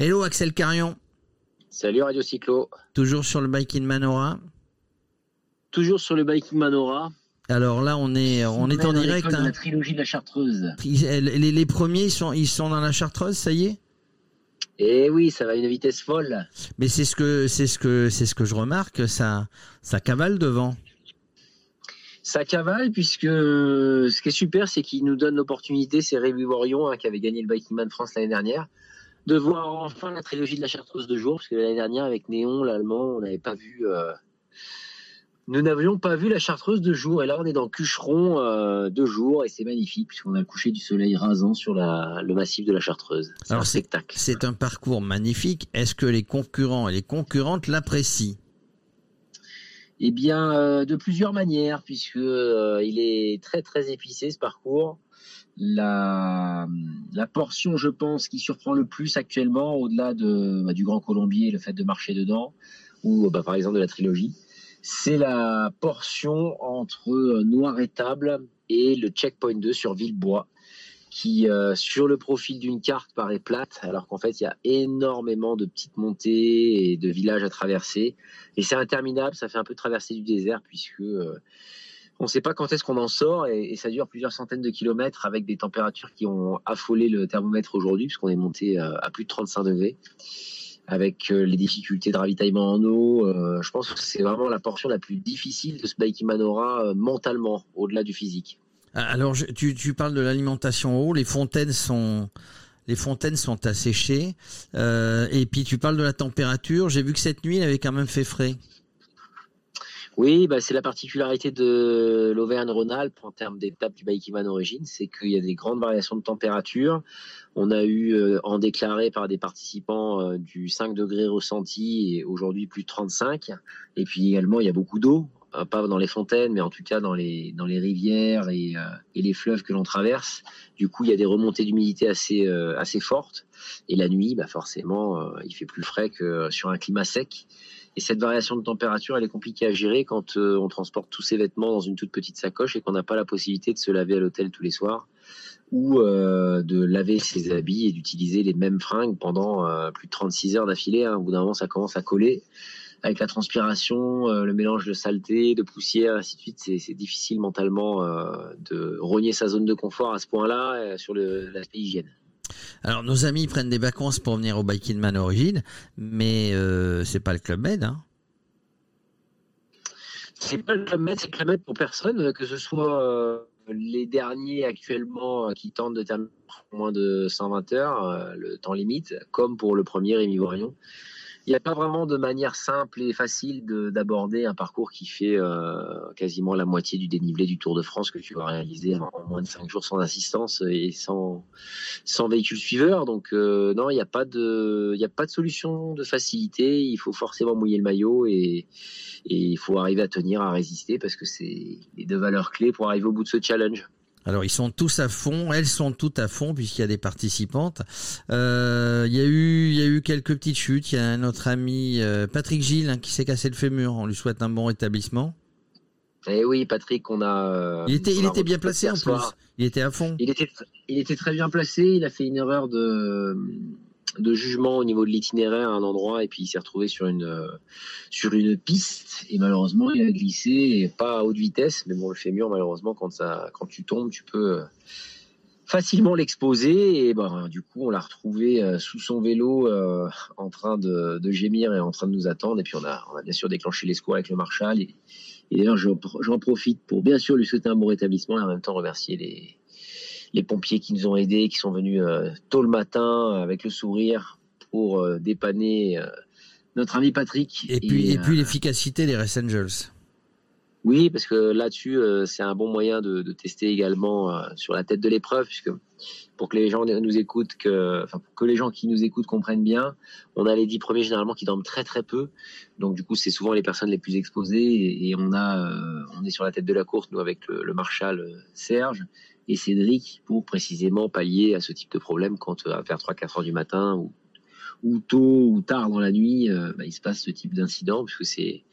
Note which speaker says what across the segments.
Speaker 1: Hello Axel Carion.
Speaker 2: Salut Radio Cyclo.
Speaker 1: Toujours sur le Bike in Manora
Speaker 2: Toujours sur le Bike in Manora.
Speaker 1: Alors là, on est, on est en direct.
Speaker 2: Hein. la trilogie de la Chartreuse.
Speaker 1: Les, les, premiers, ils sont, ils sont dans la Chartreuse, ça y est?
Speaker 2: Eh oui, ça va à une vitesse folle.
Speaker 1: Mais c'est ce que, c'est ce que, c'est ce que je remarque, ça, ça cavale devant.
Speaker 2: Ça cavale puisque ce qui est super, c'est qu'il nous donne l'opportunité, c'est Rémi Worion hein, qui avait gagné le Biking Man France l'année dernière, de voir enfin la trilogie de la Chartreuse de jour, parce que l'année dernière avec Néon, l'allemand, on n'avait pas vu. Euh, nous n'avions pas vu la Chartreuse de jour, et là on est dans Cucheron euh, de jour, et c'est magnifique puisqu'on a le coucher du soleil rasant sur le massif de la Chartreuse.
Speaker 1: C'est un spectacle. C'est un parcours magnifique. Est-ce que les concurrents et les concurrentes l'apprécient?
Speaker 2: Eh bien, euh, de plusieurs manières, puisque il est très très épicé ce parcours. La, portion, je pense, qui surprend le plus actuellement, au-delà de, bah, du Grand Colombier, le fait de marcher dedans, ou bah, par exemple de la trilogie, c'est la portion entre euh, Noir et Table et le checkpoint 2 sur Villebois qui, euh, sur le profil d'une carte, paraît plate, alors qu'en fait, il y a énormément de petites montées et de villages à traverser. Et c'est interminable, ça fait un peu traverser du désert, puisque euh, on ne sait pas quand est-ce qu'on en sort, et, ça dure plusieurs centaines de kilomètres avec des températures qui ont affolé le thermomètre aujourd'hui, puisqu'on est monté euh, à plus de 35 degrés. Avec les difficultés de ravitaillement en eau, je pense que c'est vraiment la portion la plus difficile de ce Bike Manora mentalement, au-delà du physique.
Speaker 1: Alors, tu, parles de l'alimentation eau, les fontaines sont, les fontaines sont asséchées, euh, et puis tu parles de la température. J'ai vu que cette nuit, il avait quand même fait frais.
Speaker 2: Oui, bah c'est la particularité de l'Auvergne-Rhône-Alpes en termes d'étape du Baikiman Origine, c'est qu'il y a des grandes variations de température. On a eu euh, en déclaré par des participants euh, du 5 degrés ressenti et aujourd'hui plus de 35. Et puis également, il y a beaucoup d'eau. Euh, pas dans les fontaines, mais en tout cas dans les, rivières et, les fleuves que l'on traverse. Du coup, il y a des remontées d'humidité assez, assez fortes. Et la nuit, bah forcément, il fait plus frais que sur un climat sec. Et cette variation de température, elle est compliquée à gérer quand on transporte tous ses vêtements dans une toute petite sacoche et qu'on n'a pas la possibilité de se laver à l'hôtel tous les soirs ou de laver ses habits et d'utiliser les mêmes fringues pendant plus de 36 heures d'affilée. Hein. Au bout d'un moment, ça commence à coller avec la transpiration, euh, le mélange de saleté, de poussière, ainsi de suite, c'est difficile mentalement euh, de rogner sa zone de confort à ce point-là euh, sur l'aspect hygiène.
Speaker 1: Alors nos amis prennent des vacances pour venir au Biking Man Origin, mais euh, c'est pas le Club Med. Hein
Speaker 2: c'est pas le Club Med, c'est le Club Med pour personne, que ce soit les derniers actuellement qui tentent de terminer moins de 120 heures, le temps limite, comme pour le premier Rémi Voirion il n'y a pas vraiment de manière simple et facile d'aborder un parcours qui fait euh, quasiment la moitié du dénivelé du Tour de France que tu vas réaliser en, moins de 5 jours sans assistance et sans, sans véhicule suiveur. Donc euh, non, il n'y a, pas de, a pas de solution de facilité. Il faut forcément mouiller le maillot et, et il faut arriver à tenir, à résister parce que c'est les deux valeurs clés pour arriver au bout de ce challenge.
Speaker 1: Alors ils sont tous à fond, elles sont toutes à fond puisqu'il y a des participantes. Euh, il y a eu, il y a eu quelques petites chutes. Il y a notre ami euh, Patrick Gilles hein, qui s'est cassé le fémur. On lui souhaite un bon rétablissement.
Speaker 2: Eh oui, Patrick, on a.
Speaker 1: Euh, il était, il était bien placé en plus. Il était à fond.
Speaker 2: Il était, il était très bien placé. Il a fait une erreur de de jugement au niveau de l'itinéraire à un endroit et puis il s'est retrouvé sur une euh, sur une piste et malheureusement il a glissé pas à haute vitesse mais bon le fémur malheureusement quand ça quand tu tombes tu peux euh, facilement l'exposer et ben du coup on l'a retrouvé euh, sous son vélo en train de, de, gémir et en train de nous attendre et puis on a on a bien sûr déclenché les secours avec le Marshall et, et d'ailleurs j'en profite pour bien sûr lui souhaiter un bon rétablissement et en même temps remercier les les pompiers qui nous ont aidés, qui sont venus euh, tôt le matin avec le sourire pour euh, dépanner euh, notre ami Patrick.
Speaker 1: Et puis, et, puis l'efficacité des Res Angels.
Speaker 2: Oui, parce que là-dessus, c'est un bon moyen de, tester également sur la tête de l'épreuve, puisque pour que les gens nous écoutent, que, enfin, pour que les gens qui nous écoutent comprennent bien, on a les dix premiers généralement qui dorment très très peu, donc du coup c'est souvent les personnes les plus exposées et, on a, on est sur la tête de la course nous avec le, le Marshal Serge et Cédric pour précisément pallier à ce type de problème quand euh, vers 3-4 heures du matin ou, ou tôt ou tard dans la nuit, euh, bah, il se passe ce type d'incident puisque c'est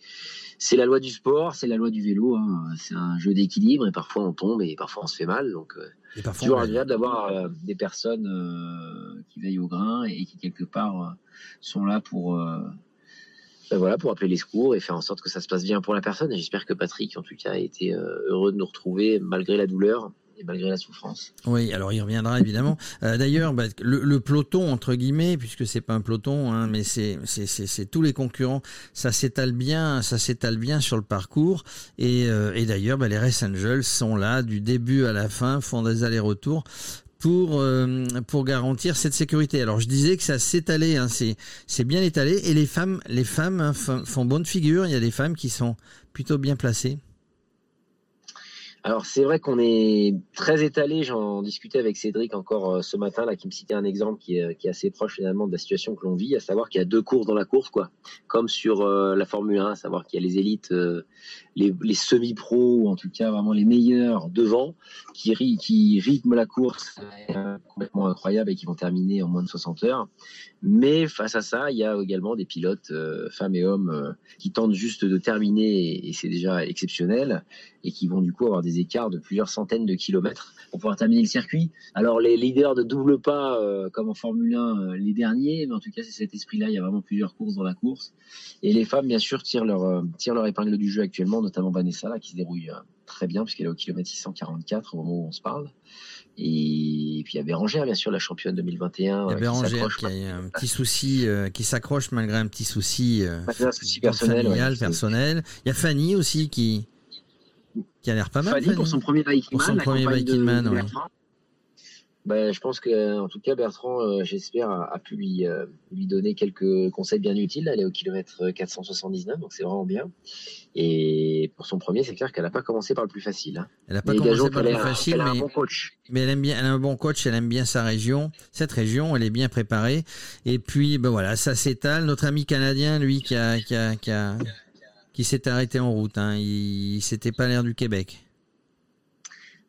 Speaker 2: c'est la loi du sport, c'est la loi du vélo. Hein. C'est un jeu d'équilibre et parfois on tombe et parfois on se fait mal. Donc, c'est euh, toujours agréable d'avoir des personnes qui veillent au grain et qui quelque part sont là pour ben voilà, pour appeler les secours et faire en sorte que ça se passe bien pour la personne. Et j'espère que Patrick, en tout cas, a été heureux de nous retrouver malgré la douleur malgré la souffrance.
Speaker 1: Oui, alors il reviendra évidemment. Euh, d'ailleurs, bah, le, peloton entre guillemets, puisque c'est pas un peloton, hein, mais c'est tous les concurrents, ça s'étale bien, ça s'étale bien sur le parcours. Et, euh, d'ailleurs, bah, les Race Angels sont là du début à la fin, font des allers-retours pour euh, garantir cette sécurité. Alors je disais que ça s'étalait, hein, c'est c'est bien étalé et les femmes les femmes hein, font bonne figure. Il y a des femmes qui sont plutôt bien placées.
Speaker 2: Alors c'est vrai qu'on est très étalé. J'en discutais avec Cédric encore euh, ce matin là, qui me citait un exemple qui est, qui est assez proche finalement de la situation que l'on vit, à savoir qu'il y a deux courses dans la course, quoi, comme sur euh, la Formule 1, à savoir qu'il y a les élites, euh, les, semi-pros ou en tout cas vraiment les meilleurs devant, qui, rythment la course complètement incroyable et qui vont terminer en moins de 60 heures. Mais face à ça, il y a également des pilotes, euh, femmes et hommes, euh, qui tentent juste de terminer, et, c'est déjà exceptionnel, et qui vont du coup avoir des écarts de plusieurs centaines de kilomètres pour pouvoir terminer le circuit. Alors les leaders ne doublent pas, euh, comme en Formule 1, les derniers, mais en tout cas c'est cet esprit-là, il y a vraiment plusieurs courses dans la course. Et les femmes, bien sûr, tirent leur, tirent leur épingle du jeu actuellement, notamment Vanessa, là, qui se dérouille très bien, puisqu'elle est au kilomètre 644 au moment où on se parle. Et puis il y a Bérangère, bien sûr, la championne 2021.
Speaker 1: Il y a Bérangère qui, a un petit souci, euh, qui s'accroche malgré un petit souci, euh,
Speaker 2: personnel.
Speaker 1: personnel. Il y a Fanny aussi qui, qui a l'air pas mal.
Speaker 2: Fanny, pour son premier Viking
Speaker 1: Pour son premier Viking Man, oui.
Speaker 2: Ben, je pense que, en tout cas, Bertrand, euh, j'espère, a, pu lui, euh, lui donner quelques conseils bien utiles. Elle est au kilomètre 479, donc c'est vraiment bien. Et pour son premier, c'est clair qu'elle n'a pas commencé par le plus facile. Hein.
Speaker 1: Elle n'a pas commencé par le plus facile, mais, bon coach. mais elle aime bien, elle a un bon coach, elle aime bien sa région. Cette région, elle est bien préparée. Et puis, ben voilà, ça s'étale. Notre ami canadien, lui, qui a, qui a, qui a, qui s'est arrêté en route. Hein. Il, s'était pas l'air du Québec.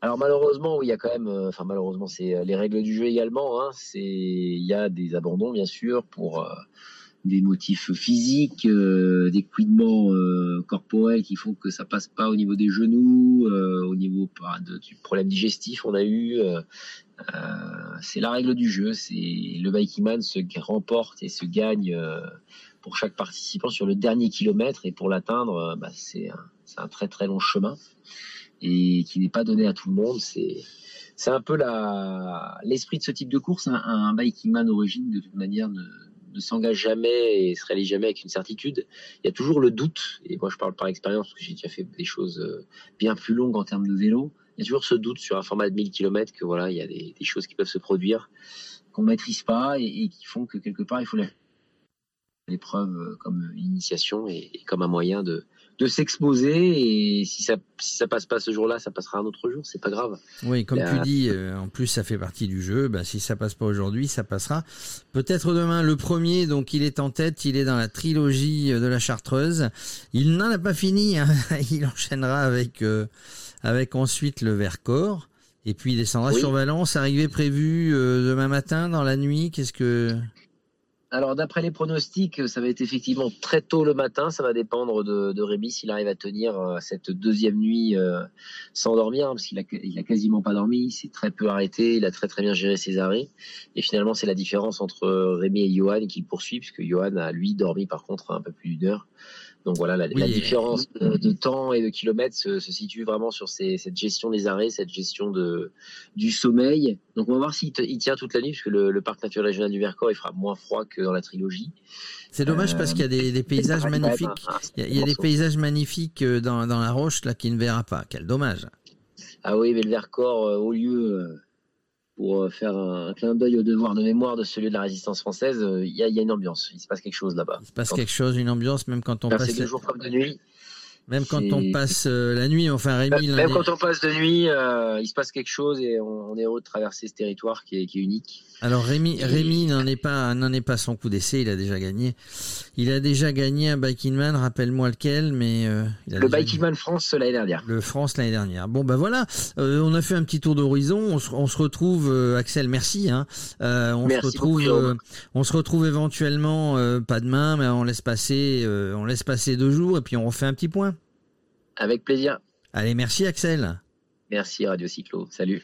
Speaker 2: Alors malheureusement, oui, il y a quand même, euh, enfin malheureusement, c'est euh, les règles du jeu également. Hein, c'est, il y a des abandons bien sûr pour euh, des motifs physiques, des couinements corporels qui font que ça passe pas au niveau des genoux, au niveau de, du problème digestif. On a eu, c'est la règle du jeu. C'est le bikeman se remporte et se gagne pour chaque participant sur le dernier kilomètre et pour l'atteindre, bah, c'est un, très très long chemin et qui n'est pas donné à tout le monde. C'est un peu la l'esprit de ce type de course. Un, un bikingman d'origine de toute manière ne, s'engage jamais et se réalise jamais avec une certitude. Il y a toujours le doute. Et moi, je parle par expérience parce que j'ai déjà fait des choses euh, bien plus longues en termes de vélo. Il y a toujours ce doute sur un format de 1000 km que voilà, il y a des, choses qui peuvent se produire qu'on maîtrise pas et, qui font que quelque part il faut l'épreuve euh, comme initiation et, et, comme un moyen de, de s'exposer et si ça si ça passe pas ce jour-là, ça passera un autre jour, c'est pas grave.
Speaker 1: Oui, comme tu dis, euh, en plus ça fait partie du jeu. Ben, si ça passe pas aujourd'hui, ça passera peut-être demain. Le premier, donc il est en tête, il est dans la trilogie de la Chartreuse. Il n'en a pas fini, hein. il enchaînera avec euh, avec ensuite le Vercors et puis il descendra sur Valence. Arrivée prévue euh, demain matin dans la nuit. Qu'est-ce que
Speaker 2: alors, d'après les pronostics, ça va être effectivement très tôt le matin. Ça va dépendre de, de Rémi s'il arrive à tenir euh, cette deuxième nuit euh, sans dormir, hein, parce qu'il a, il a quasiment pas dormi. Il s'est très peu arrêté. Il a très très bien géré ses arrêts. Et finalement, c'est la différence entre Rémi et Johan qui poursuit, puisque Johan a lui dormi par contre un peu plus d'une heure. Donc voilà, la, différence de, temps et de kilomètres se, situe vraiment sur cette gestion des arrêts, cette gestion de, du sommeil. Donc on va voir s'il tient toute la nuit, puisque le, le, parc naturel régional du Vercors, il fera moins froid que dans la trilogie.
Speaker 1: C'est dommage parce qu'il y a des, des paysages magnifiques. il y a, des paysages magnifiques euh, dans, dans la roche là qui ne verra pas. Quel dommage.
Speaker 2: Ah oui, mais le Vercors, euh, au lieu euh, pour euh, faire un, clin d'œil au devoir de mémoire de celui de la résistance française, euh, il y, a, une ambiance. Il se passe quelque chose là-bas.
Speaker 1: Il se passe quelque chose, une ambiance, même quand on passe.
Speaker 2: C'est de jour comme de nuit.
Speaker 1: Même quand on passe euh, la nuit, enfin Rémi.
Speaker 2: Même quand on passe de nuit, euh, il se passe quelque chose et on, est heureux de traverser ce territoire qui est, unique.
Speaker 1: Alors Rémi, Rémi n'en est pas, n'en est pas son coup d'essai. Il a déjà gagné. Il a déjà gagné un Biking Man. Rappelle-moi lequel, mais
Speaker 2: euh, le Biking Man France l'année dernière.
Speaker 1: Le France l'année dernière. Bon ben voilà, on a fait un petit tour d'horizon. On, se retrouve, Axel. Merci. Hein. on se retrouve, on se retrouve éventuellement pas demain, mais on laisse passer, on laisse passer deux jours et puis on refait un petit point.
Speaker 2: Avec plaisir.
Speaker 1: Allez, merci Axel.
Speaker 2: Merci Radio Cyclo. Salut.